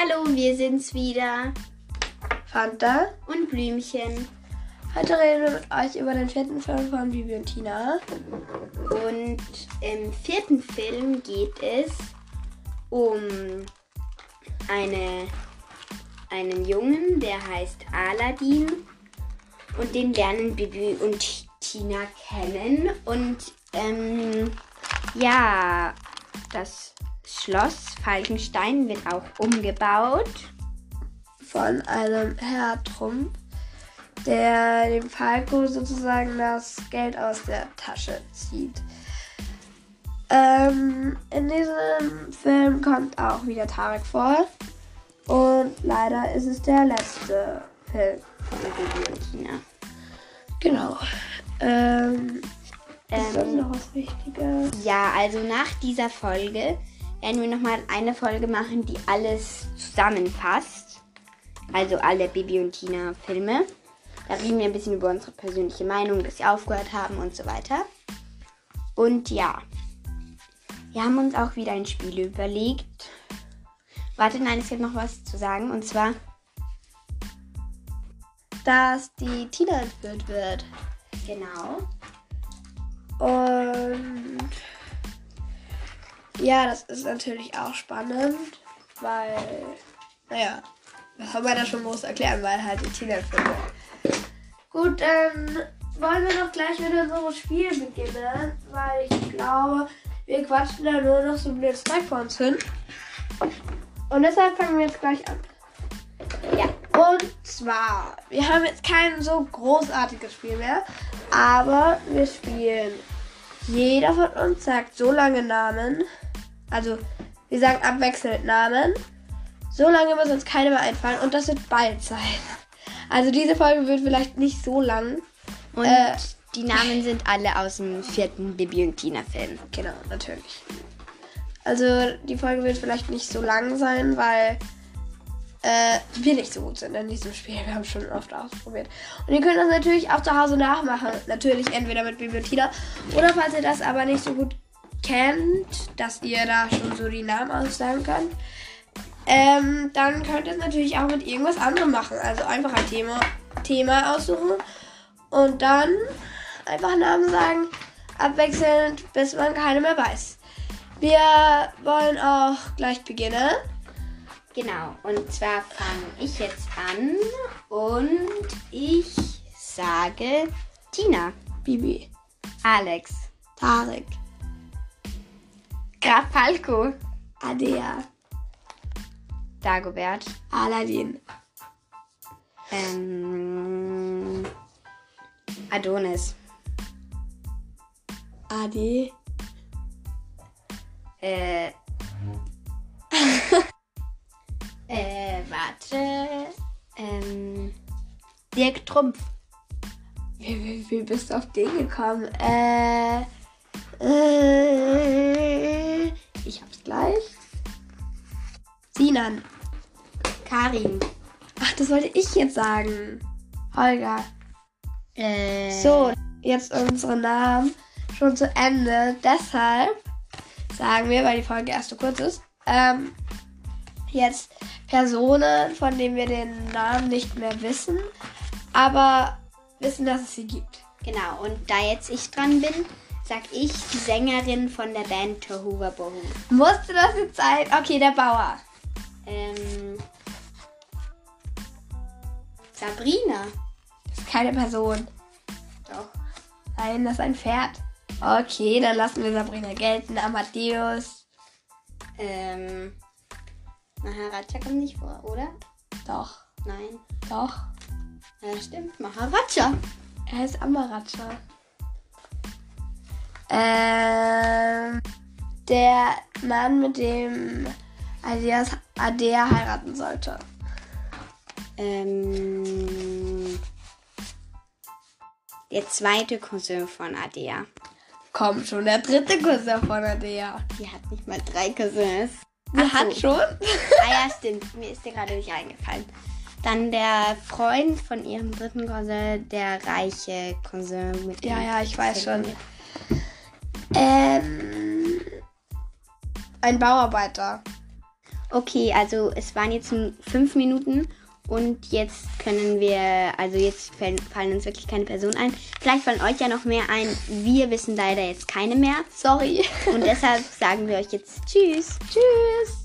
Hallo, wir sind's wieder. Fanta. Und Blümchen. Heute reden wir mit euch über den vierten Film von Bibi und Tina. Und im vierten Film geht es um eine, einen Jungen, der heißt Aladdin. Und den lernen Bibi und Tina kennen. Und ähm, ja, das Schloss Falkenstein wird auch umgebaut. Von einem Herr Trumpf, der dem Falco sozusagen das Geld aus der Tasche zieht. Ähm, in diesem Film kommt auch wieder Tarek vor. Und leider ist es der letzte Film von und Tina. Genau. Ähm, ist Ähm, noch was Wichtiges? Ja, also nach dieser Folge werden wir nochmal eine Folge machen, die alles zusammenfasst. Also alle Bibi und Tina Filme. Da reden wir ein bisschen über unsere persönliche Meinung, dass sie aufgehört haben und so weiter. Und ja, wir haben uns auch wieder ein Spiel überlegt. Warte, nein, es gibt noch was zu sagen. Und zwar, Dass die Tina entführt wird. genau, Und ja, das ist natürlich auch spannend, weil, naja, was soll man da schon groß erklären, weil halt die wird. Gut, dann wollen wir doch gleich mit unserem Spiel beginnen, weil ich glaube, wir quatschen da nur noch so blöd Zeug vor uns hin. Und deshalb fangen wir jetzt gleich an. ja, Und zwar, wir haben jetzt kein so großartiges Spiel mehr, aber wir spielen. Jeder von uns sagt so lange Namen. Also, wir sagen abwechselnd Namen. So lange bis uns keine mehr einfallen und das wird bald sein. Also, diese Folge wird vielleicht nicht so lang. und Äh. die Namen sind alle aus dem vierten Bibi und Tina Film. Genau, natürlich. Also, die Folge wird vielleicht nicht so lang sein, weil äh, wir nicht so gut sind in diesem Spiel. Wir haben es schon oft ausprobiert. Und ihr könnt das natürlich auch zu Hause nachmachen. Natürlich entweder mit Bibi und Tina. Oder falls ihr das aber nicht so gut kennt, dass ihr da schon so die Namen aussagen könnt, ähm, dann könnt ihr es natürlich auch mit irgendwas anderem machen. Also einfach ein Thema, Thema aussuchen und dann einfach Namen sagen, abwechselnd, bis man keine mehr weiß. Wir wollen auch gleich beginnen. Genau, und zwar fange ich jetzt an und ich sage Tina, Bibi, Alex, Tarek, Falco, Adea, Dagobert, Aladdin, ähm, Adonis, Adi, äh, äh, warte, ähm, Dirk Trumpf, wie, wie, wie bist du auf den gekommen? Äh, äh, Sinan. Karin, Ach, das wollte ich jetzt sagen. Holger. äh, So, jetzt unsere Namen schon zu Ende. Deshalb sagen wir, weil die Folge erst so kurz ist, ähm, jetzt Personen, von denen wir den Namen nicht mehr wissen, aber wissen, dass es sie gibt. genau, und da jetzt ich dran bin, sag ich die Sängerin von der Band Tohuwa Bohu. Musste das jetzt sein? Okay, der Bauer. Ähm, Sabrina. Das ist keine Person. Doch. Nein, das ist ein Pferd. Okay, dann lassen wir Sabrina gelten. Amadeus. Ähm, Maharaja kommt nicht vor, oder? Doch, Nein. doch. Ja, stimmt. Maharaja. Er ist Amaracha. Ähm, der Mann, mit dem Adeas, Adea heiraten sollte. Ähm, der zweite Cousin von Adea. Komm schon, der dritte Cousin von Adea. Die hat nicht mal drei Cousins. Sie Ach hat so. schon? Ah ja, stimmt. Mir ist dir gerade nicht eingefallen. Dann der Freund von ihrem dritten Cousin, der reiche Cousin mit Ja, ja, ich weiß schon. Ähm, ein Bauarbeiter. Okay, also es waren jetzt fünf Minuten und jetzt können wir, also jetzt fallen, fallen uns wirklich keine Person ein. Vielleicht fallen euch ja noch mehr ein. Wir wissen leider jetzt keine mehr. Sorry. Und deshalb sagen wir euch jetzt Tschüss. Tschüss.